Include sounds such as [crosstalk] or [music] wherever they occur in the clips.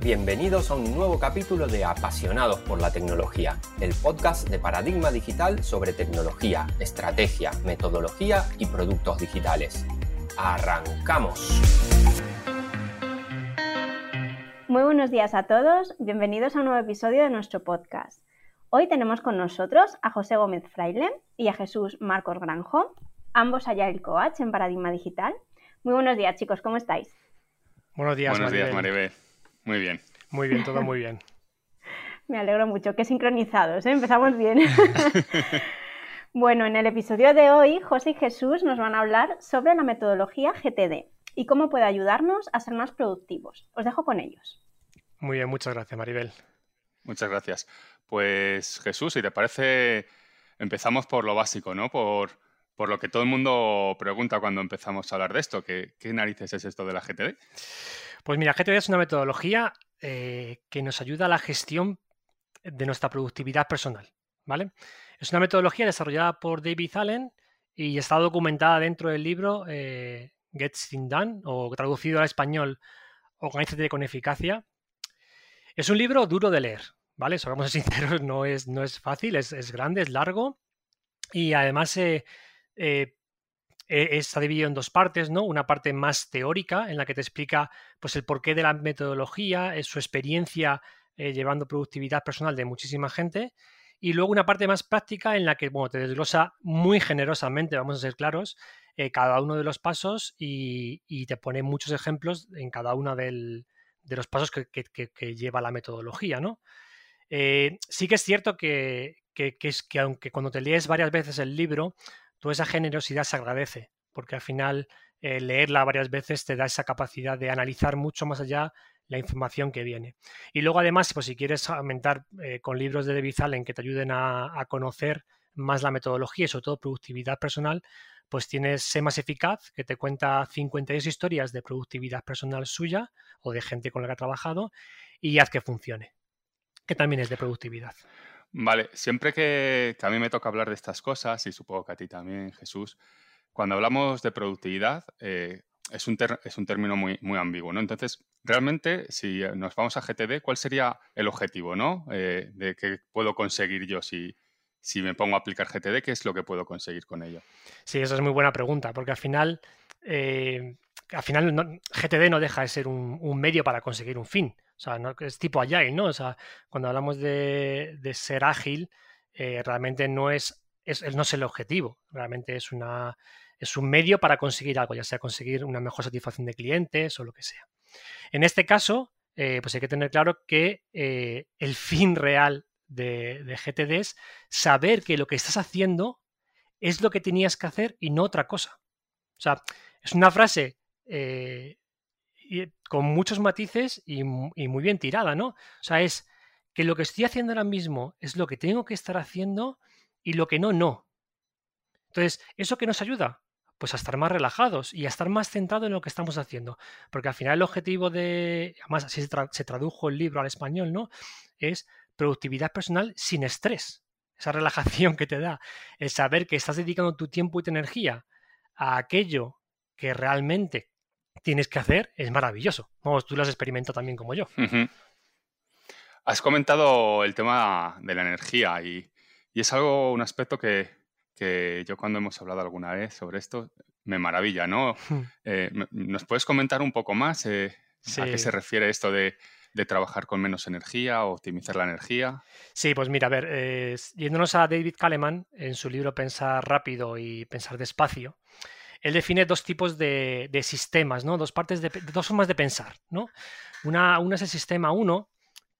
Bienvenidos a un nuevo capítulo de Apasionados por la Tecnología, el podcast de Paradigma Digital sobre tecnología, estrategia, metodología y productos digitales. ¡Arrancamos! Muy buenos días a todos, bienvenidos a un nuevo episodio de nuestro podcast. Hoy tenemos con nosotros a José Gómez Fraile y a Jesús Marcos Granjo, ambos allá el Coach en Paradigma Digital. Muy buenos días, chicos, ¿cómo estáis? Buenos días, Buenos Maribel. días, Maribel. Muy bien. Muy bien, todo muy bien. [laughs] Me alegro mucho, qué sincronizados, ¿eh? empezamos bien. [laughs] bueno, en el episodio de hoy, José y Jesús nos van a hablar sobre la metodología GTD y cómo puede ayudarnos a ser más productivos. Os dejo con ellos. Muy bien, muchas gracias, Maribel. Muchas gracias. Pues Jesús, si te parece, empezamos por lo básico, ¿no? Por, por lo que todo el mundo pregunta cuando empezamos a hablar de esto. ¿Qué, qué narices es esto de la GTD? Pues mira, GTD es una metodología eh, que nos ayuda a la gestión de nuestra productividad personal, ¿vale? Es una metodología desarrollada por David Allen y está documentada dentro del libro eh, Get Things Done, o traducido al español, Organízate con eficacia. Es un libro duro de leer, ¿vale? Eso, vamos [laughs] sinceros, no es, no es fácil, es, es grande, es largo y además eh, eh, está dividido en dos partes, ¿no? Una parte más teórica en la que te explica pues, el porqué de la metodología, es su experiencia eh, llevando productividad personal de muchísima gente. Y luego una parte más práctica en la que bueno, te desglosa muy generosamente, vamos a ser claros, eh, cada uno de los pasos y, te pone muchos ejemplos en cada uno de los pasos que, lleva la metodología, ¿no? Eh, sí que es cierto que, es, que aunque cuando te lees varias veces el libro, toda esa generosidad se agradece, porque al final eh, leerla varias veces te da esa capacidad de analizar mucho más allá la información que viene. Y luego además, pues si quieres aumentar eh, con libros de David Allen que te ayuden a, conocer más la metodología y sobre todo productividad personal, pues tienes Sé más eficaz, que te cuenta 52 historias de productividad personal suya o de gente con la que ha trabajado, y Haz que funcione, que también es de productividad. Vale, siempre que, a mí me toca hablar de estas cosas, y supongo que a ti también, Jesús, cuando hablamos de productividad, eh, es, un es, un término muy, muy ambiguo, ¿no? Entonces, realmente, si nos vamos a GTD, ¿cuál sería el objetivo, ¿no? Eh, de qué puedo conseguir yo si, si me pongo a aplicar GTD, ¿qué es lo que puedo conseguir con ello? Sí, esa es muy buena pregunta, porque al final, eh, al final no, GTD no deja de ser un, medio para conseguir un fin. O sea, no, es tipo agile, ¿no? O sea, cuando hablamos de, de ser ágil, eh, realmente no es, es, no es el objetivo, realmente es, una, es un medio para conseguir algo, ya sea conseguir una mejor satisfacción de clientes o lo que sea. En este caso, eh, pues hay que tener claro que eh, el fin real de, de, GTD es saber que lo que estás haciendo es lo que tenías que hacer y no otra cosa. O sea, es una frase eh, con muchos matices y, y, muy bien tirada, ¿no? O sea, es que lo que estoy haciendo ahora mismo es lo que tengo que estar haciendo y lo que no, no. Entonces, ¿eso que nos ayuda? Pues a estar más relajados y a estar más centrados en lo que estamos haciendo. Porque al final el objetivo de, además así se, se tradujo el libro al español, ¿no? Es productividad personal sin estrés. Esa relajación [laughs] que te da, el saber que estás dedicando tu tiempo y tu energía a aquello que realmente tienes que hacer, es maravilloso. Vamos, tú lo has experimentado también como yo. Uh -huh. Has comentado el tema de la energía y, y es algo, un aspecto que, que, yo cuando hemos hablado alguna vez sobre esto, me maravilla, ¿no? Eh, ¿Nos puedes comentar un poco más eh, sí. a qué se refiere esto de, de trabajar con menos energía o optimizar la energía? Sí, pues mira, a ver, eh, yéndonos a David Kahneman en su libro Pensar rápido y pensar despacio, él define dos tipos de, de sistemas, ¿no? Dos partes de, dos formas de pensar, ¿no? Una, una es el sistema 1,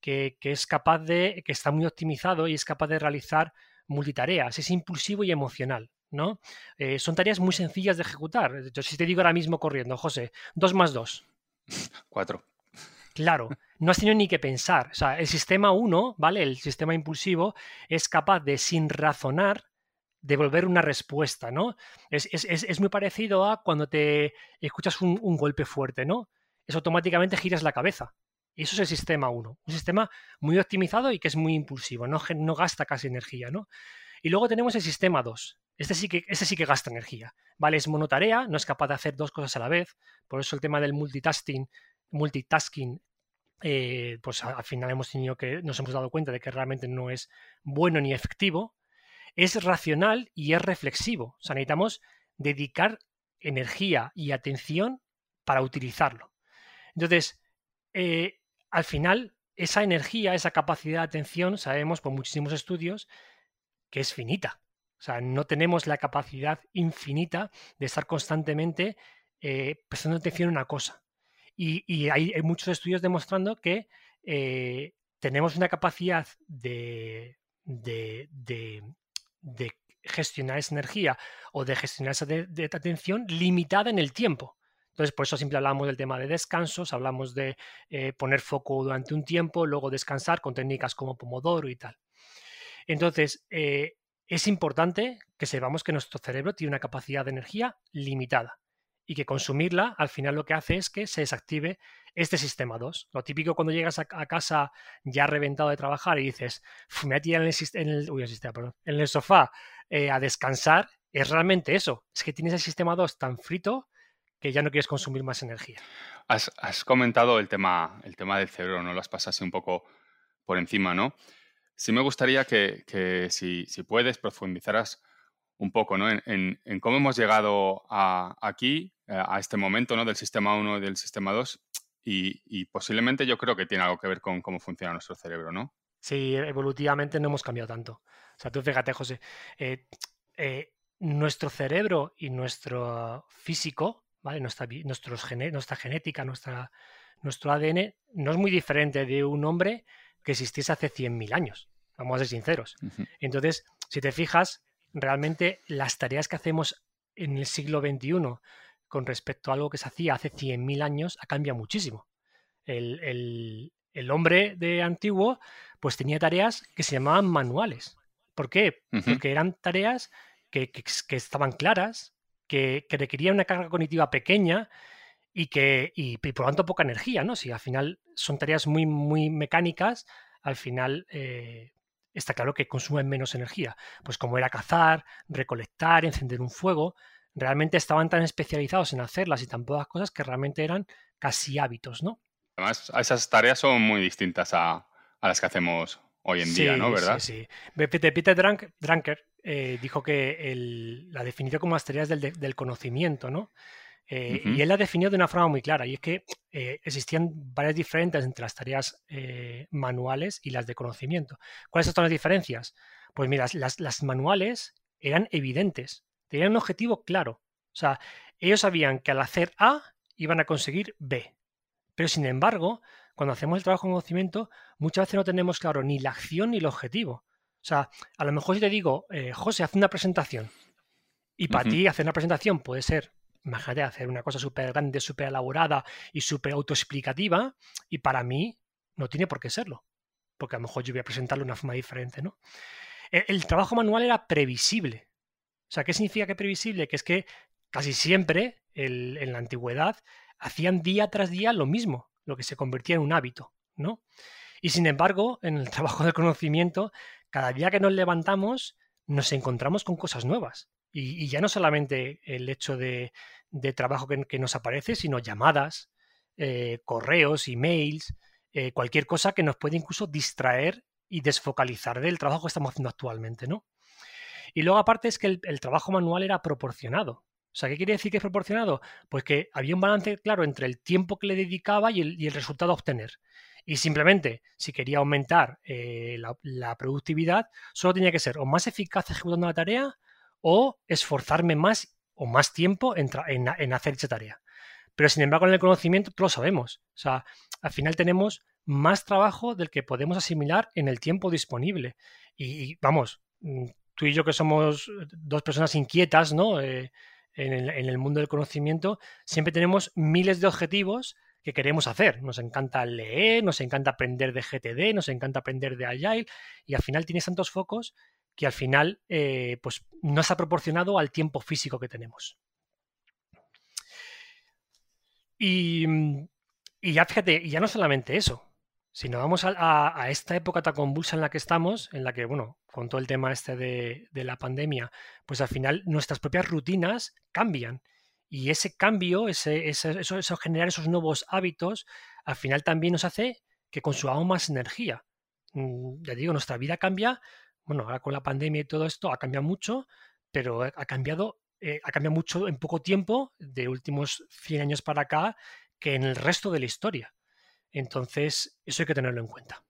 que, que, es capaz de, que está muy optimizado y es capaz de realizar multitareas, es impulsivo y emocional, ¿no? Eh, son tareas muy sencillas de ejecutar. Yo si te digo ahora mismo corriendo, José, 2 más 2. Cuatro. Claro, no has tenido ni que pensar. O sea, el sistema 1, ¿vale? El sistema impulsivo es capaz de, sin razonar, devolver una respuesta, ¿no? Es, es, es, muy parecido a cuando te escuchas un, golpe fuerte, ¿no? Es automáticamente giras la cabeza. Y eso es el sistema 1. Un sistema muy optimizado y que es muy impulsivo, no, no gasta casi energía, ¿no? Y luego tenemos el sistema 2. Este sí, que, este sí que gasta energía, ¿vale? Es monotarea, no es capaz de hacer dos cosas a la vez. Por eso el tema del multitasking, multitasking eh, pues al final hemos tenido que, nos hemos dado cuenta de que realmente no es bueno ni efectivo, es racional y es reflexivo. O sea, necesitamos dedicar energía y atención para utilizarlo. Entonces, eh, al final, esa energía, esa capacidad de atención, sabemos por muchísimos estudios que es finita. O sea, no tenemos la capacidad infinita de estar constantemente eh, prestando atención a una cosa. Y, hay, muchos estudios demostrando que eh, tenemos una capacidad de, de, gestionar esa energía o de gestionar esa atención limitada en el tiempo. Entonces, por eso siempre hablamos del tema de descansos, hablamos de eh, poner foco durante un tiempo, luego descansar con técnicas como Pomodoro y tal. Entonces, eh, es importante que sepamos que nuestro cerebro tiene una capacidad de energía limitada y que consumirla al final lo que hace es que se desactive este sistema 2. Lo típico cuando llegas a, casa ya reventado de trabajar y dices, me voy a tirar en el, sofá a descansar, es realmente eso. Es que tienes el sistema 2 tan frito que ya no quieres consumir más energía. Has, comentado el tema, el tema del cerebro, ¿no? Lo has pasado así un poco por encima, ¿no? Sí me gustaría que, si, puedes, profundizaras un poco ¿no? en, cómo hemos llegado a, aquí, eh, a este momento ¿no? del sistema 1 y del sistema 2, y, posiblemente yo creo que tiene algo que ver con cómo funciona nuestro cerebro, ¿no? Sí, evolutivamente no hemos cambiado tanto. O sea, tú fíjate, José, eh, eh, nuestro cerebro y nuestro físico nuestra, nuestra genética, nuestra, nuestro ADN no es muy diferente de un hombre que existiese hace 100.000 años, vamos a ser sinceros. Entonces, si te fijas, realmente las tareas que hacemos en el siglo XXI con respecto a algo que se hacía hace 100.000 años ha cambiado muchísimo. El, hombre de antiguo pues tenía tareas que se llamaban manuales. ¿Por qué? Porque eran tareas que, estaban claras, que, requería una carga cognitiva pequeña y que y, por lo tanto poca energía, ¿no? Si al final son tareas muy, muy mecánicas, al final eh, está claro que consumen menos energía. Pues como era cazar, recolectar, encender un fuego, realmente estaban tan especializados en hacerlas y tan pocas cosas que realmente eran casi hábitos, ¿no? Además, esas tareas son muy distintas a, las que hacemos hoy en día, ¿no? ¿Verdad? Sí, sí. Peter eh, dijo que la definió como las tareas del, conocimiento, ¿no? Eh, y él la definió de una forma muy clara, y es que eh, existían varias diferencias entre las tareas manuales y las de conocimiento. ¿Cuáles son las diferencias? Pues mira, las, las manuales eran evidentes, tenían un objetivo claro. O sea, ellos sabían que al hacer A iban a conseguir B. Pero sin embargo, cuando hacemos el trabajo de conocimiento, muchas veces no tenemos claro ni la acción ni el objetivo. O sea, a lo mejor si te digo, eh, José, haz una presentación. Y para ti hacer una presentación puede ser, imagínate, hacer una cosa súper grande, súper elaborada y súper autoexplicativa. Y para mí no tiene por qué serlo. Porque a lo mejor yo voy a presentarlo de una forma diferente, ¿no? E, el, trabajo manual era previsible. O sea, ¿qué significa que previsible? Que es que casi siempre en la antigüedad hacían día tras día lo mismo, lo que se convertía en un hábito, ¿no? Y sin embargo, en el [laughs] trabajo del conocimiento cada día que nos levantamos nos encontramos con cosas nuevas. Y, ya no solamente el hecho de, trabajo que, nos aparece, sino llamadas, eh, correos, emails, eh, cualquier cosa que nos puede incluso distraer y desfocalizar del trabajo que estamos haciendo actualmente, ¿no? Y luego aparte es que el, trabajo manual era proporcionado. O sea, ¿qué quiere decir que es proporcionado? Pues que había un balance claro entre el tiempo que le dedicaba y el, resultado a obtener. Y simplemente, si quería aumentar eh, la, productividad, solo tenía que ser o más eficaz ejecutando la tarea o esforzarme más o más tiempo en, hacer esa tarea. Pero sin embargo, en el conocimiento, lo sabemos. O sea, al final tenemos más trabajo del que podemos asimilar en el tiempo disponible. Y, vamos, mm, tú y yo que somos dos personas inquietas, ¿no? Eh, en, en, el, mundo del conocimiento, siempre tenemos miles de objetivos que queremos hacer. Nos encanta leer, nos encanta aprender de GTD, nos encanta aprender de Agile y al final tienes tantos focos que al final eh, pues no ha proporcionado al tiempo físico que tenemos. Y, ya fíjate, ya no solamente eso, sino vamos a, esta época tan convulsa en la que estamos, en la que, bueno, con todo el tema este de, de la pandemia, pues al final nuestras propias rutinas cambian y ese cambio, ese, eso, generar esos nuevos hábitos, al final también nos hace que consumamos más energía. Mm, ya digo, nuestra vida cambia, bueno, ahora con la pandemia y todo esto ha cambiado mucho, pero ha cambiado, eh, ha cambiado mucho en poco tiempo, de últimos 100 años para acá, que en el resto de la historia. Entonces, eso hay que tenerlo en cuenta.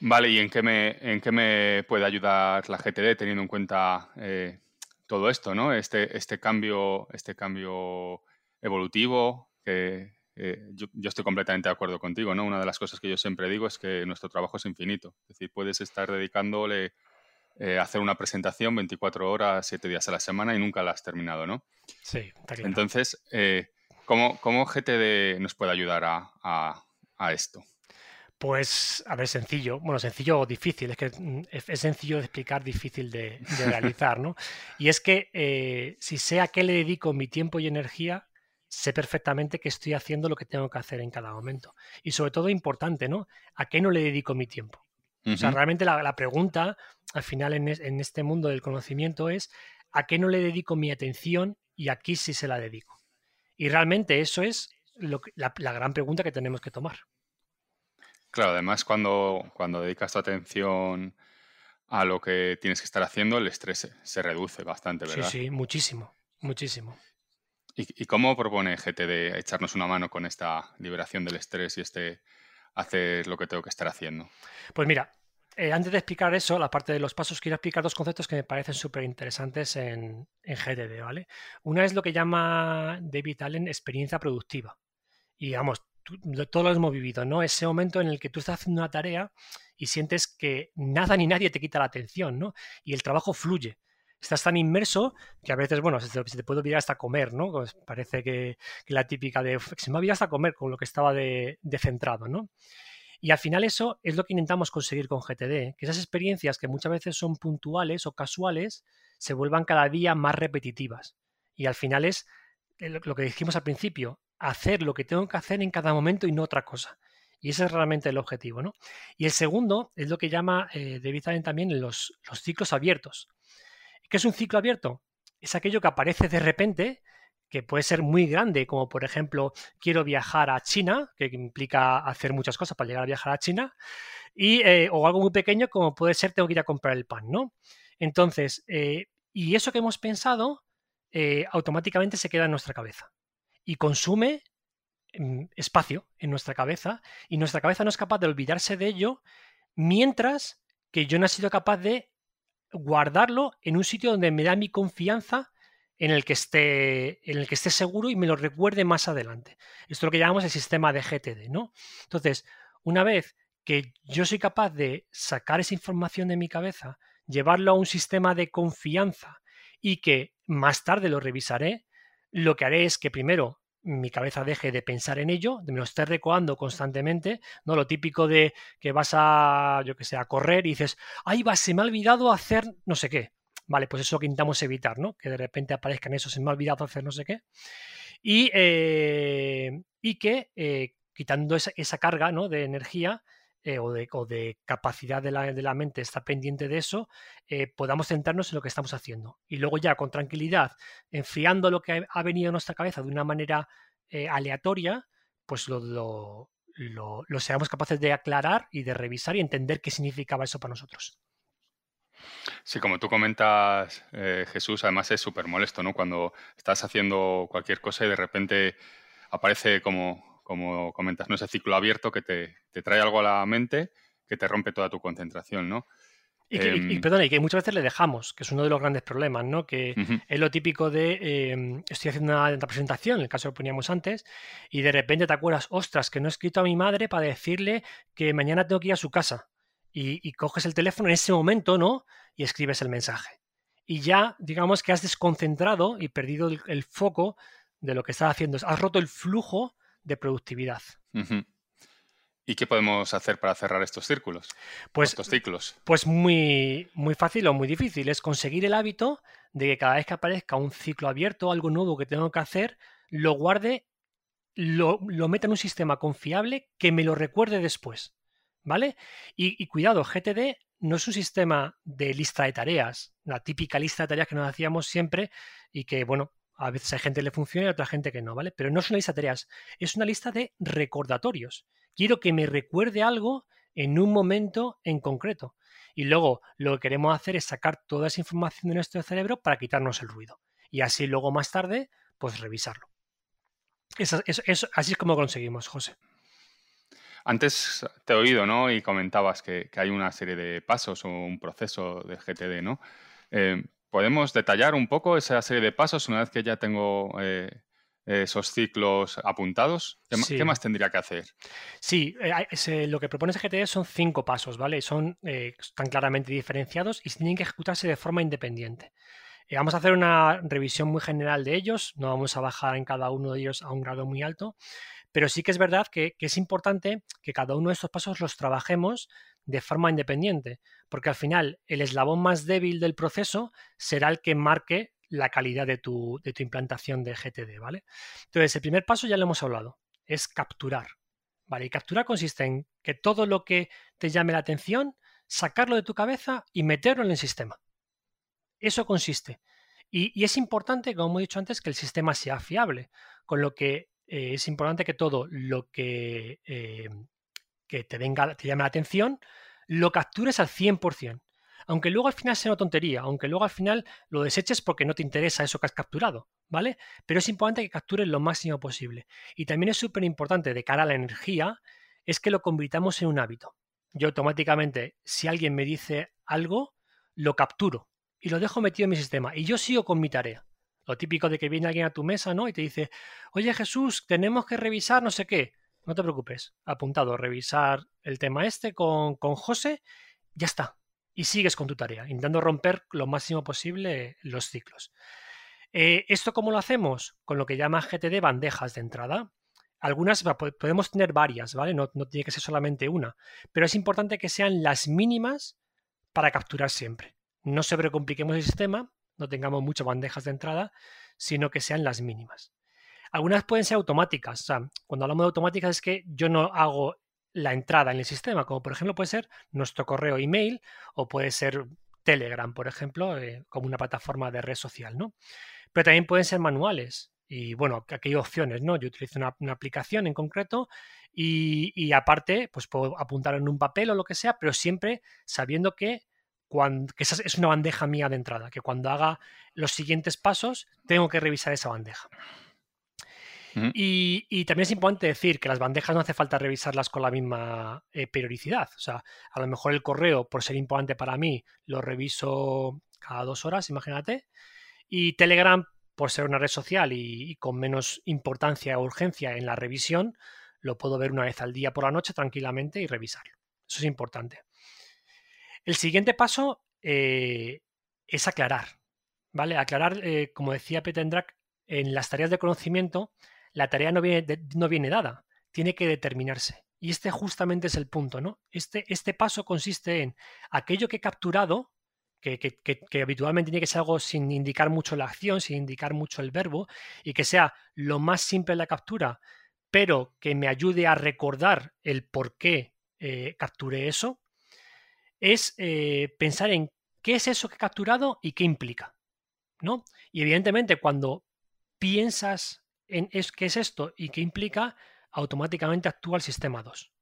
Vale, ¿y en qué me, en qué me puede ayudar la GTD teniendo en cuenta eh, todo esto, ¿no? Este, este, cambio, este cambio evolutivo que eh, yo, estoy completamente de acuerdo contigo, ¿no? Una de las cosas que yo siempre digo es que nuestro trabajo es infinito. Es decir, puedes estar dedicándole eh, hacer una presentación 24 horas, 7 días a la semana y nunca la has terminado, ¿no? Sí, está claro. Entonces, ¿cómo, ¿cómo, GTD nos puede ayudar a, a esto? Pues, a ver, sencillo. Bueno, sencillo o difícil. Es que mm, es sencillo de explicar, difícil de, [laughs] realizar, ¿no? Y es que eh, si sé a qué le dedico mi tiempo y energía, sé perfectamente que estoy haciendo lo que tengo que hacer en cada momento. Y sobre todo, importante, ¿no? ¿A qué no le dedico mi tiempo? O sea, realmente la, pregunta, al final, en, este mundo del conocimiento es ¿a qué no le dedico mi atención y aquí sí se la dedico? Y realmente eso es la gran pregunta que tenemos que tomar. Claro, además cuando, cuando dedicas tu atención a lo que tienes que estar haciendo, el estrés se, reduce bastante, ¿verdad? Sí, sí, muchísimo, muchísimo. ¿Y, cómo propone GTD echarnos una mano con esta liberación del estrés y este hacer lo que tengo que estar haciendo? Pues mira, eh, antes de explicar eso, la parte de los pasos, quiero explicar dos conceptos que me parecen súper interesantes en, en GTD, ¿vale? Una es lo que llama David Allen experiencia productiva. Y vamos, todo lo hemos vivido, ¿no? Ese momento en el que tú estás haciendo una tarea y sientes que nada ni nadie te quita la atención, ¿no? Y el trabajo fluye. Estás tan inmerso que a veces, bueno, se te, puede olvidar hasta comer, ¿no? Pues parece que, la típica de, se me olvidado hasta comer con lo que estaba de, centrado, ¿no? Y al final eso es lo que intentamos conseguir con GTD, que esas experiencias que muchas veces son puntuales o casuales se vuelvan cada día más repetitivas. Y al final es eh, lo que dijimos al principio, hacer lo que tengo que hacer en cada momento y no otra cosa. Y ese es realmente el objetivo. ¿no? Y el segundo es lo que llama eh, David Allen también los, los ciclos abiertos. ¿Qué es un ciclo abierto? Es aquello que aparece de repente, que puede ser muy grande, como por ejemplo, quiero viajar a China, que implica hacer muchas cosas para llegar a viajar a China, y, eh, o algo muy pequeño, como puede ser, tengo que ir a comprar el pan, ¿no? Entonces, eh, y eso que hemos pensado, automáticamente se queda en nuestra cabeza y consume mm, espacio en nuestra cabeza y nuestra cabeza no es capaz de olvidarse de ello mientras que yo no he sido capaz de guardarlo en un sitio donde me da mi confianza en el que esté en el que esté seguro y me lo recuerde más adelante. Esto es lo que llamamos el sistema de GTD, ¿no? Entonces, una vez que yo soy capaz de sacar esa información de mi cabeza, llevarlo a un sistema de confianza y que más tarde lo revisaré, lo que haré es que primero mi cabeza deje de pensar en ello, me lo esté recoando constantemente, ¿no? Lo típico de que vas a, yo que sé, a correr y dices, ay, va, se me ha olvidado hacer no sé qué. Vale, pues eso que intentamos evitar, ¿no? Que de repente aparezca en eso, se me olvidado hacer no sé qué. Y, eh, y que eh, quitando esa, esa, carga ¿no? de energía, eh, o, de, capacidad de la, mente está pendiente de eso, podamos centrarnos en lo que estamos haciendo. Y luego ya con tranquilidad, enfriando lo que ha venido a nuestra cabeza de una manera aleatoria, pues lo, seamos capaces de aclarar y de revisar y entender qué significaba eso para nosotros. Sí, como tú comentas, Jesús, además es súper molesto, ¿no? Cuando estás haciendo cualquier cosa y de repente aparece como como comentas, ¿no? Ese ciclo abierto que te, trae algo a la mente que te rompe toda tu concentración, ¿no? Y que, em, perdona, y que muchas veces le dejamos, que es uno de los grandes problemas, ¿no? Que es lo típico de em, estoy haciendo una, presentación, en el caso que poníamos antes, y de repente te acuerdas, ostras, que no he escrito a mi madre para decirle que mañana tengo que ir a su casa. Y, coges el teléfono en ese momento, ¿no? Y escribes el mensaje. Y ya, digamos que has desconcentrado y perdido el foco de lo que estás haciendo. Has roto el flujo de productividad. ¿Y qué podemos hacer para cerrar estos círculos? Pues, estos ciclos. Pues muy, muy fácil o muy difícil. Es conseguir el hábito de que cada vez que aparezca un ciclo abierto, algo nuevo que tengo que hacer, lo guarde, lo, lo meta en un sistema confiable que me lo recuerde después. ¿Vale? Y, cuidado, GTD no es un sistema de lista de tareas, la típica lista de tareas que nos hacíamos siempre y que, bueno, a veces hay gente le funciona y a otra gente que no, ¿vale? Pero no es una lista de tareas, es una lista de recordatorios quiero que me recuerde algo en un momento en concreto. Y luego lo que queremos hacer es sacar toda esa información de nuestro cerebro para quitarnos el ruido. Y así luego más tarde, pues revisarlo. Eso, así es como conseguimos, José. Antes te he oído, ¿no? Y comentabas que, hay una serie de pasos o un proceso de GTD, ¿no? Eh, ¿Podemos detallar un poco esa serie de pasos una vez que ya tengo eh, esos ciclos apuntados? ¿Qué, más tendría que hacer? Sí, eh, lo que propone GTD son cinco pasos, ¿vale? Son, están claramente diferenciados y tienen que ejecutarse de forma independiente. vamos a hacer una revisión muy general de ellos, no vamos a bajar en cada uno de ellos a un grado muy alto, pero sí que es verdad que, es importante que cada uno de estos pasos los trabajemos de forma independiente, porque al final el eslabón más débil del proceso será el que marque la calidad de tu, de implantación de GTD, ¿vale? Entonces, el primer paso ya lo hemos hablado, es capturar, ¿vale? Y capturar consiste en que todo lo que te llame la atención, sacarlo de tu cabeza y meterlo en el sistema. Eso consiste. Y, y, es importante, como he dicho antes, que el sistema sea fiable, con lo que eh, es importante que todo lo que, eh, que te, venga, te llame la atención lo captures al 100%. Aunque luego al final sea una tontería, aunque luego al final lo deseches porque no te interesa eso que has capturado, ¿vale? Pero es importante que captures lo máximo posible. Y también es súper importante de cara a la energía, es que lo convirtamos en un hábito. Yo automáticamente, si alguien me dice algo, lo capturo y lo dejo metido en mi sistema y yo sigo con mi tarea. Lo típico de que viene alguien a tu mesa, ¿no? Y te dice, oye Jesús, tenemos que revisar no sé qué. No te preocupes, apuntado, revisar el tema este con, con José, ya está. Y sigues con tu tarea, intentando romper lo máximo posible los ciclos. Eh, ¿Esto cómo lo hacemos? Con lo que llama GTD bandejas de entrada. Algunas podemos tener varias, ¿vale? No, no tiene que ser solamente una. Pero es importante que sean las mínimas para capturar siempre. No sobrecompliquemos el sistema, no tengamos muchas bandejas de entrada, sino que sean las mínimas. Algunas pueden ser automáticas. O sea, cuando hablamos de automáticas es que yo no hago la entrada en el sistema, como por ejemplo puede ser nuestro correo email o puede ser Telegram, por ejemplo, eh, como una plataforma de red social, ¿no? Pero también pueden ser manuales. Y bueno, aquí hay opciones, ¿no? Yo utilizo una, aplicación en concreto y, y, aparte, pues puedo apuntar en un papel o lo que sea, pero siempre sabiendo que que esa es una bandeja mía de entrada, que cuando haga los siguientes pasos tengo que revisar esa bandeja. y, también es importante decir que las bandejas no hace falta revisarlas con la misma eh, periodicidad. O sea, a lo mejor el correo, por ser importante para mí, lo reviso cada dos horas, imagínate. Y Telegram, por ser una red social y, y con menos importancia o urgencia en la revisión, lo puedo ver una vez al día por la noche tranquilamente y revisarlo. Eso es importante. El siguiente paso eh, es aclarar, ¿vale? Aclarar, eh, como decía Petendrak, en las tareas de conocimiento, la tarea no viene, no viene dada, tiene que determinarse. Y este justamente es el punto, ¿no? Este, este paso consiste en aquello que he capturado, que, que, habitualmente tiene que ser algo sin indicar mucho la acción, sin indicar mucho el verbo, y que sea lo más simple la captura, pero que me ayude a recordar el por qué eh, capturé eso, es eh, pensar en qué es eso que he capturado y qué implica. ¿no? Y evidentemente cuando piensas en qué es esto y qué implica, automáticamente actúa el sistema 2.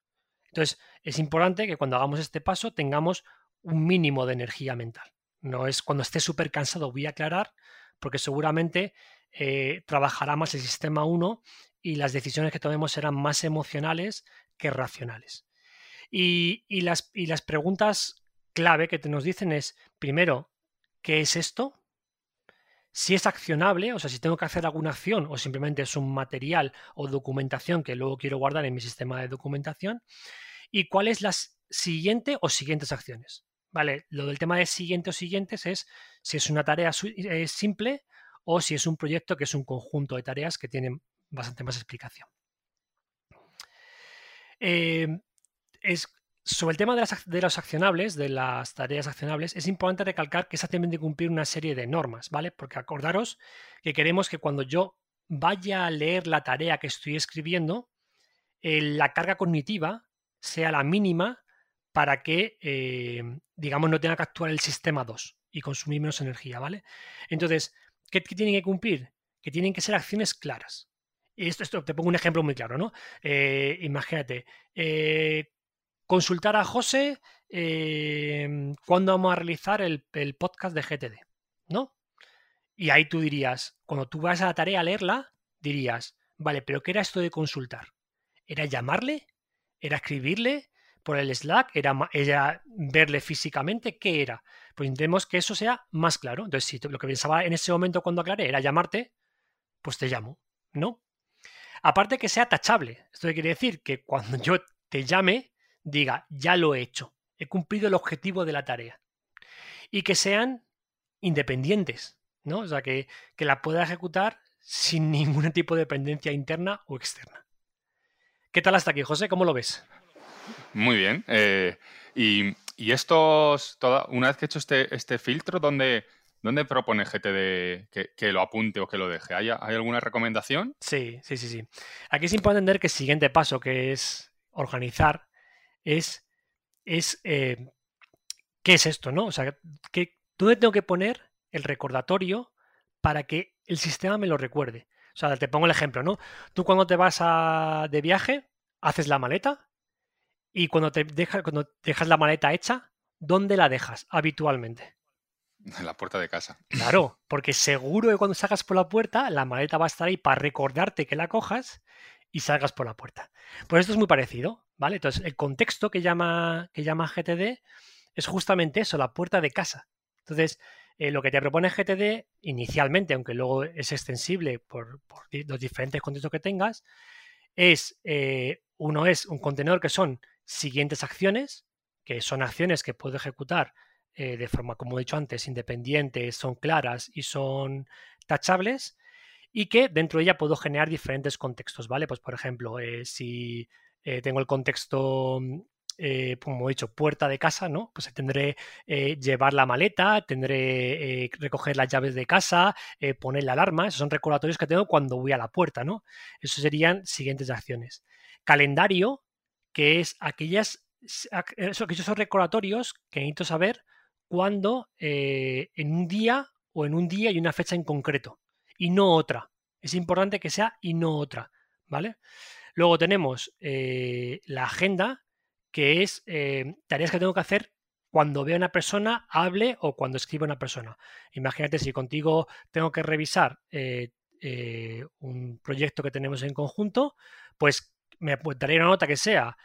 Entonces, es importante que cuando hagamos este paso tengamos un mínimo de energía mental. No es cuando esté súper cansado voy a aclarar, porque seguramente eh, trabajará más el sistema 1 y las decisiones que tomemos serán más emocionales que racionales. Y, las, y las preguntas clave que te nos dicen es, primero, ¿qué es esto? Si es accionable, o sea, si tengo que hacer alguna acción o simplemente es un material o documentación que luego quiero guardar en mi sistema de documentación. ¿Y cuál es la siguiente o siguientes acciones? Vale, lo del tema de siguiente o siguientes es si es una tarea eh, simple o si es un proyecto que es un conjunto de tareas que tienen bastante más explicación. Eh, es, sobre el tema de, las, los accionables, de las tareas accionables, es importante recalcar que tienen que cumplir una serie de normas, ¿vale? Porque acordaros que queremos que cuando yo vaya a leer la tarea que estoy escribiendo, eh, la carga cognitiva sea la mínima para que, eh, digamos, no tenga que actuar el sistema 2 y consumir menos energía, ¿vale? Entonces, ¿qué, ¿qué tienen que cumplir? Que tienen que ser acciones claras. y esto, esto te pongo un ejemplo muy claro, ¿no? Eh, imagínate, consultar a José eh, cuándo vamos a realizar el, podcast de GTD, ¿no? Y ahí tú dirías, cuando tú vas a la tarea a leerla, dirías, vale, pero ¿qué era esto de consultar? ¿Era llamarle? ¿Era escribirle por el Slack? ¿Era, era verle físicamente? ¿Qué era? Pues intentemos que eso sea más claro. Entonces, si lo que pensaba en ese momento cuando aclaré era llamarte, pues te llamo, ¿no? Aparte que sea tachable. Esto quiere decir que cuando [laughs] yo te llame, diga, ya lo he hecho, he cumplido el objetivo de la tarea. Y que sean independientes, ¿no? O sea, que, la pueda ejecutar sin [laughs] ningún tipo de dependencia interna o externa. ¿Qué tal hasta aquí, José? ¿Cómo lo ves? Muy bien. Eh, y, y, estos, toda, una vez que he hecho este, este filtro, ¿dónde, ¿Dónde propone GTD que, lo apunte o que lo deje? ¿Hay, alguna recomendación? Sí, sí, sí, sí. Aquí es importante entender que el siguiente paso, que es organizar, es, es eh, ¿qué es esto? ¿no? O sea, que, ¿dónde tengo que poner el recordatorio para que el sistema me lo recuerde? O sea, te pongo el ejemplo, ¿no? Tú cuando te vas a, de viaje, haces la maleta y cuando, te deja, cuando dejas la maleta hecha, ¿dónde la dejas habitualmente? En la puerta de casa. Claro, porque seguro que cuando salgas por la puerta, la maleta va a estar ahí para recordarte que la cojas y salgas por la puerta. Pues esto es muy parecido, ¿vale? Entonces, el contexto que llama, que llama GTD es justamente eso, la puerta de casa. Entonces, eh, lo que te propone GTD inicialmente, aunque luego es extensible por, los diferentes contextos que tengas, es, eh, uno es un contenedor que son siguientes acciones, que son acciones que puedo ejecutar eh, de forma, como he dicho antes, independientes, son claras y son tachables y que dentro de ella puedo generar diferentes contextos, ¿vale? Pues por ejemplo, si eh, tengo el contexto, como he dicho, puerta de casa, ¿no? Pues tendré llevar la maleta, tendré recoger las llaves de casa, poner la alarma, esos son recordatorios que tengo cuando voy a la puerta, ¿no? Esos serían siguientes acciones. Calendario, que es aquellas, aquellos recordatorios que necesito saber cuando eh, en un día o en un día y una fecha en concreto y no otra. Es importante que sea y no otra, ¿vale? Luego tenemos eh, la agenda, que es eh, tareas que tengo que hacer cuando veo a una persona, hable o cuando escriba una persona. Imagínate si contigo tengo que revisar un proyecto que tenemos en conjunto, pues me daré una nota que sea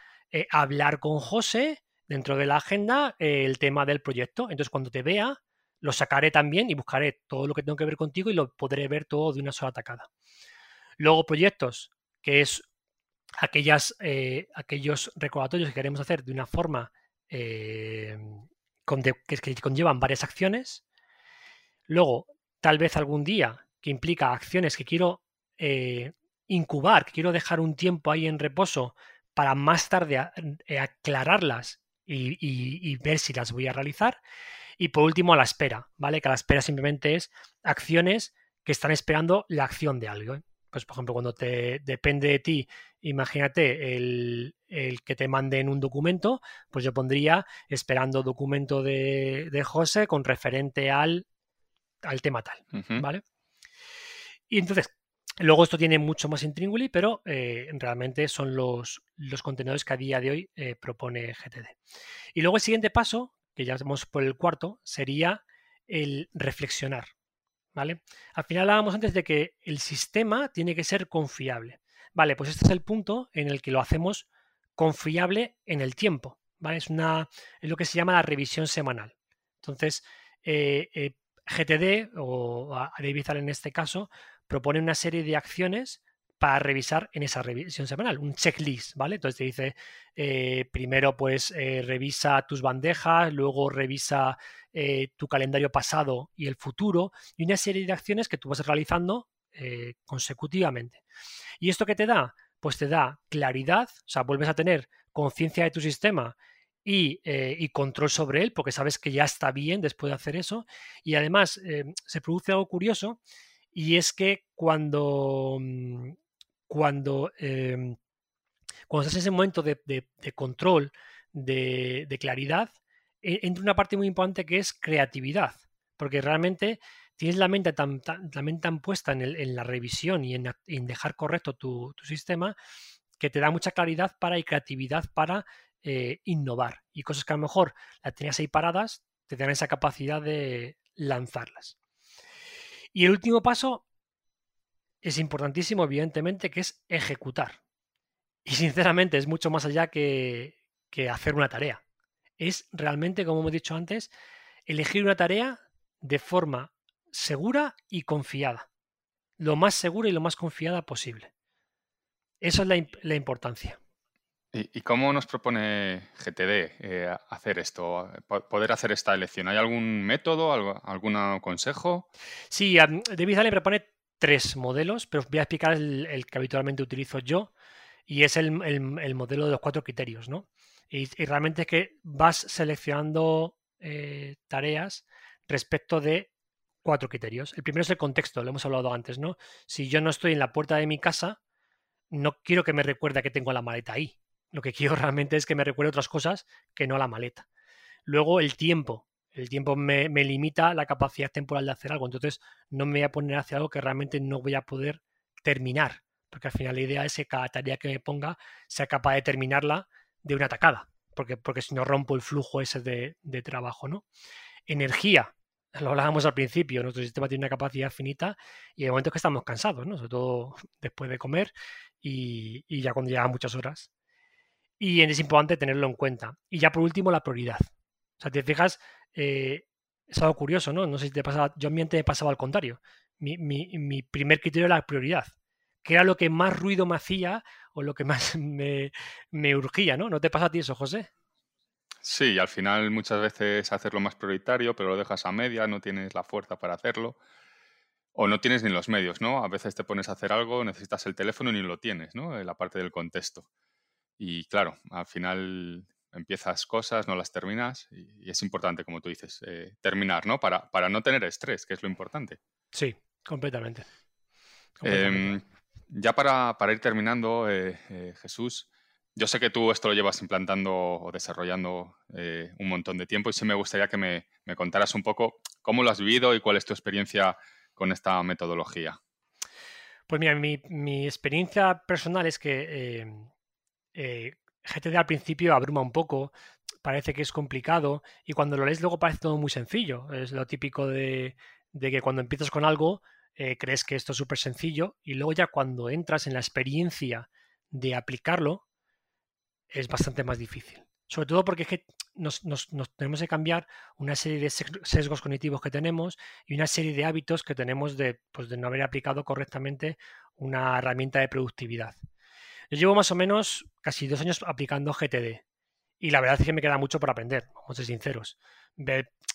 hablar con José dentro de la agenda eh, el tema del proyecto. Entonces, cuando te vea, lo sacaré también y buscaré todo lo que tengo que ver contigo y lo podré ver todo de una sola tacada. Luego, proyectos, que es aquellas, eh, aquellos recordatorios que queremos hacer de una forma eh, que, conllevan varias acciones. Luego, tal vez algún día que implica acciones que quiero incubar, que quiero dejar un tiempo ahí en reposo para más tarde aclararlas y, ver si las voy a realizar. Y por último, a la espera, ¿vale? Que a la espera simplemente es acciones que están esperando la acción de algo. Pues, por ejemplo, cuando te depende de ti, imagínate el, que te manden un documento, pues yo pondría esperando documento de, de José con referente al, al tema tal, ¿vale? Y entonces, Luego esto tiene mucho más intríngulis, pero eh, realmente son los, los, contenedores que a día de hoy eh, propone GTD. Y luego el siguiente paso, que ya vamos por el cuarto, sería el reflexionar. ¿Vale? Al final hablábamos antes de que el sistema tiene que ser confiable. Vale, pues este es el punto en el que lo hacemos confiable en el tiempo. ¿vale? Es, una, es lo que se llama la revisión semanal. Entonces, eh, GTD o David en este caso propone una serie de acciones para revisar en esa revisión semanal, un checklist, ¿vale? Entonces te dice, eh, primero pues eh, revisa tus bandejas, luego revisa eh, tu calendario pasado y el futuro, y una serie de acciones que tú vas realizando consecutivamente. ¿Y esto qué te da? Pues te da claridad, o sea, vuelves a tener conciencia de tu sistema y, control sobre él, porque sabes que ya está bien después de hacer eso, y además se produce algo curioso, y es que cuando, mm, cuando, em, cuando estás en ese momento de, control, de, claridad, e, entra una parte muy importante que es creatividad, porque realmente tienes la mente tan, la mente tan puesta en, la revisión y en, dejar correcto tu, sistema que te da mucha claridad para y creatividad para eh, innovar. Y cosas que a lo mejor las tenías ahí paradas, te dan esa capacidad de lanzarlas. Y el último paso es importantísimo, evidentemente, que es ejecutar. Y sinceramente es mucho más allá que, que hacer una tarea. Es realmente, como hemos dicho antes, elegir una tarea de forma segura y confiada. Lo más segura y lo más confiada posible. Esa es la, importancia. ¿Y, cómo nos propone GTD eh, hacer esto, poder hacer esta elección? ¿Hay algún método, algún consejo? Sí, David Allen propone tres modelos, pero voy a explicar el, que habitualmente utilizo yo y es el, modelo de los cuatro criterios, ¿no? Y, realmente es que vas seleccionando eh, tareas respecto de cuatro criterios. El primero es el contexto, lo hemos hablado antes, ¿no? Si yo no estoy en la puerta de mi casa, no quiero que me recuerde que tengo la maleta ahí. Lo que [laughs] quiero realmente es que me recuerde otras cosas que no la maleta. Luego el tiempo. El tiempo me, limita la capacidad temporal de hacer algo. Entonces no me voy a poner hacia algo que realmente no voy a poder terminar. Porque al final la idea es que cada tarea que me ponga sea capaz de terminarla de una atacada. Porque, porque si no rompo el flujo ese de, trabajo, ¿no? Energía lo hablábamos al principio, nuestro sistema tiene una capacidad finita y hay momentos que estamos cansados, ¿no? Sobre todo [laughs] después de comer y, ya cuando llevan muchas horas. Y es importante tenerlo en cuenta. Y ya por último, la prioridad. O sea, te fijas, eh, es algo curioso, ¿no? No sé si te pasaba, yo a mi mente me pasaba al contrario. Mi, mi, primer criterio era la prioridad, que era lo que más ruido me hacía o lo que más [laughs] me, me urgía, ¿no? ¿No te pasa a ti eso, José? Sí, al final muchas veces hacerlo más prioritario, pero lo dejas a media, no tienes la fuerza para hacerlo. O no tienes ni los medios, ¿no? A veces te pones a hacer algo, necesitas el teléfono y ni lo tienes, ¿no? La parte del contexto. Y claro, al final empiezas cosas, no las terminas y, es importante, como tú dices, eh, terminar, ¿no? Para, para no tener estrés, que es lo importante. Sí, completamente. Em, ya para, para, ir terminando, eh, eh, Jesús, yo sé que tú esto lo llevas implantando o desarrollando un montón de tiempo y sí me gustaría que me, contaras un poco cómo lo has vivido y cuál es tu experiencia con esta metodología. Pues mira, mi, experiencia personal es que eh, eh, GTD al principio abruma un poco, parece que es complicado y cuando lo lees luego parece todo muy sencillo. Es lo típico de, que cuando empiezas con algo crees que esto es súper sencillo y luego ya cuando entras en la experiencia de aplicarlo, es bastante más difícil. Sobre todo porque es que nos, tenemos que cambiar una serie de sesgos cognitivos que tenemos y una serie de hábitos que tenemos de, pues, de no haber aplicado correctamente una herramienta de productividad. Yo llevo más o menos casi dos años aplicando GTD y la verdad es que me queda mucho por aprender, vamos a ser sinceros.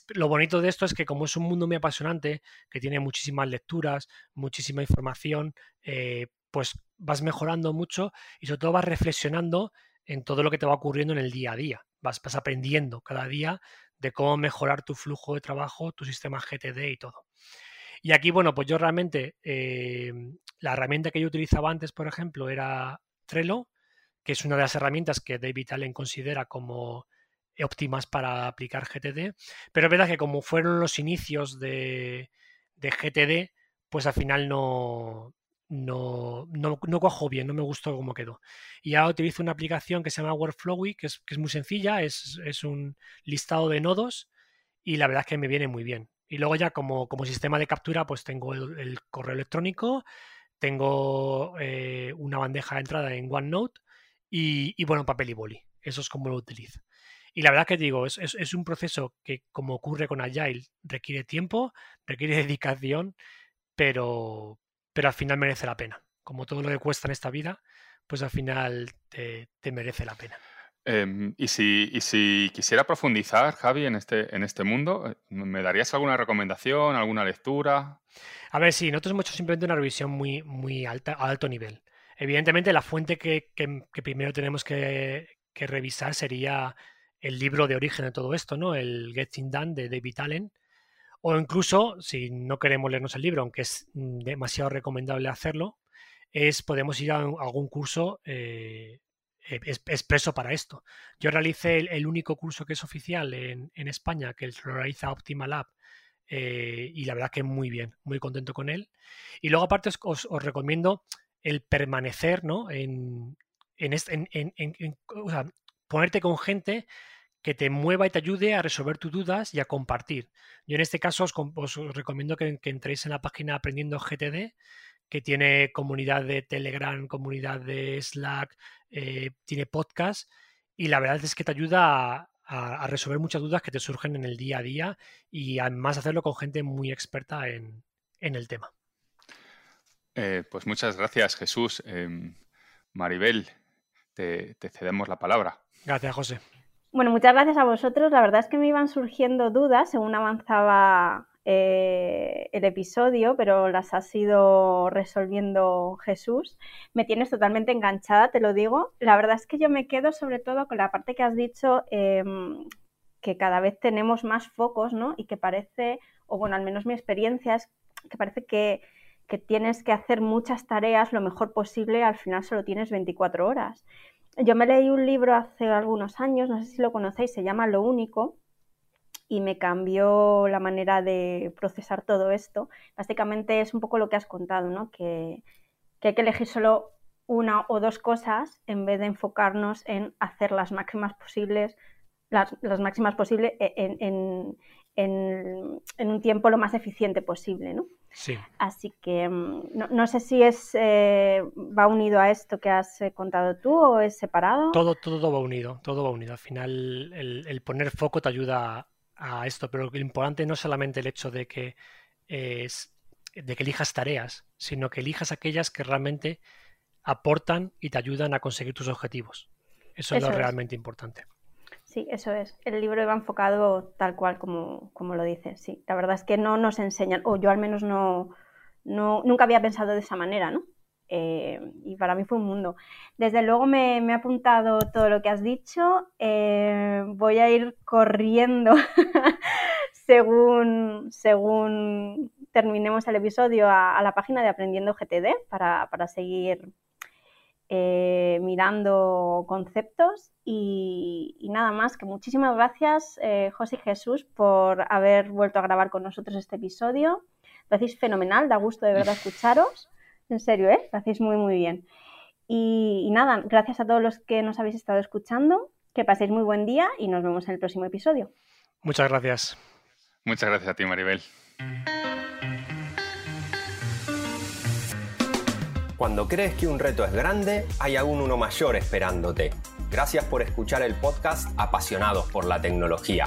Lo bonito de esto es que como es un mundo muy apasionante, que tiene muchísimas lecturas, muchísima información, eh, pues vas mejorando mucho y sobre todo vas reflexionando en todo lo que te va ocurriendo en el día a día. Vas, aprendiendo cada día de cómo mejorar tu flujo de trabajo, tu sistema GTD y todo. Y aquí, bueno, pues yo realmente, eh, la herramienta que yo utilizaba antes, por ejemplo, era Trello, que es una de las herramientas que David Allen considera como óptimas para aplicar GTD. Pero es verdad que como fueron los inicios de, GTD, pues al final no, no, no, no cojo bien, no me gustó cómo quedó. Y ahora utilizo una aplicación que se llama Workflowy, que es, que es muy sencilla, es, es, un listado de nodos y la verdad es que me viene muy bien. Y luego ya como, como sistema de captura, pues tengo el, correo electrónico, tengo eh, una bandeja de entrada en OneNote y, y, bueno, papel y boli. Eso es como lo utilizo. Y la verdad que digo, es, es, es un proceso que como ocurre con Agile, requiere tiempo, requiere [laughs] dedicación, pero, pero al final merece la pena. Como todo lo que cuesta en esta vida, pues al final te, merece la pena. Em, y, si, si, quisiera profundizar, Javi, en este, en este mundo, eh, ¿me darías alguna recomendación, alguna lectura? A ver, sí, nosotros hemos hecho simplemente una revisión muy, muy alta, a alto nivel. Evidentemente, la fuente que, primero tenemos que, que, revisar sería el libro de origen de todo esto, ¿no? El Getting Done de David Allen, o incluso, si no queremos leernos el libro, aunque es mm, demasiado recomendable hacerlo, es podemos ir a algún curso eh, e, expreso para esto. Yo realicé el, único curso que es oficial en, España, que lo realiza Optima Lab, eh, y la verdad que muy bien, muy contento con él. Y luego aparte os, recomiendo el permanecer ¿no? en, en, ponerte con gente que te mueva y te ayude a resolver tus dudas y a compartir. Yo en este caso os, recomiendo que, entréis en la página Aprendiendo GTD, que tiene comunidad de Telegram, comunidad de Slack, eh, tiene podcast y la verdad es que te ayuda a, resolver muchas dudas que te surgen en el día a día y además hacerlo con gente muy experta en, el tema. Eh, pues muchas gracias Jesús. Em, Maribel, te cedemos la palabra. Gracias José. Bueno, muchas gracias a vosotros. La verdad es que me iban surgiendo dudas según avanzaba eh, el episodio, pero las ha ido resolviendo Jesús. Me tienes totalmente enganchada, te lo digo. La verdad es que yo me quedo sobre todo con la parte que has dicho, em, que cada vez tenemos más focos, ¿no? Y que parece, o bueno, al menos mi experiencia es que parece que, que tienes que hacer muchas tareas lo mejor posible, al final solo tienes 24 horas. Yo me leí un libro hace algunos años, no sé si lo conocéis, se llama Lo Único, y me cambió la manera de procesar todo esto. Básicamente es un poco lo que has contado, ¿no? Que, hay que elegir solo una o dos cosas en vez de enfocarnos en hacer las máximas posibles, las, máximas posibles en, en, un tiempo lo más eficiente posible, ¿no? Sí. Así que mm, no, sé si es eh, va unido a esto que has eh, contado tú o es separado. Todo, todo va unido, todo va unido. Al final el, poner foco te ayuda a, esto, pero lo importante no es solamente el hecho de que es de que elijas tareas, sino que elijas aquellas que realmente aportan y te ayudan a conseguir tus objetivos. Eso, es lo realmente importante. Sí, eso es. El libro iba enfocado tal cual como, como lo dices. Sí, la verdad es que no nos enseñan, o yo al menos no, no nunca había pensado de esa manera, ¿no? Eh, y para mí fue un mundo. Desde luego me, me he apuntado todo lo que has dicho. Eh, voy a ir corriendo [laughs] según, según terminemos el episodio a, la página de Aprendiendo GTD para, para seguir eh, mirando conceptos y, nada más, que muchísimas gracias José y Jesús por haber vuelto a grabar con nosotros este episodio. Lo hacéis fenomenal, da gusto de verdad [laughs] escucharos. En serio, ¿eh? Lo hacéis muy, muy bien. Y, y nada, gracias a todos los que nos habéis estado escuchando. Que paséis muy buen día y nos vemos en el próximo episodio. Muchas gracias. Muchas gracias a ti, Maribel. Cuando crees que un reto es grande, hay aún uno mayor esperándote. Gracias por escuchar el podcast Apasionados por la Tecnología.